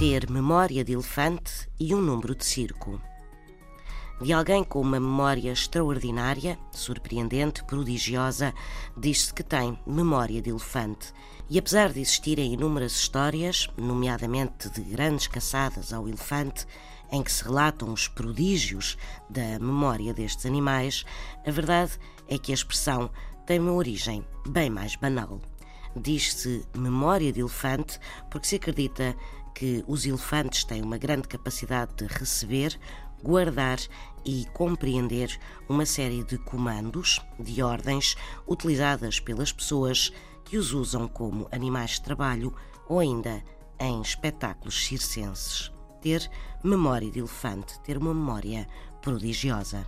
ter memória de elefante e um número de circo. De alguém com uma memória extraordinária, surpreendente, prodigiosa, diz-se que tem memória de elefante. E apesar de existirem inúmeras histórias, nomeadamente de grandes caçadas ao elefante, em que se relatam os prodígios da memória destes animais, a verdade é que a expressão tem uma origem bem mais banal. Diz-se memória de elefante porque se acredita que os elefantes têm uma grande capacidade de receber, guardar e compreender uma série de comandos, de ordens utilizadas pelas pessoas que os usam como animais de trabalho ou ainda em espetáculos circenses. Ter memória de elefante, ter uma memória prodigiosa.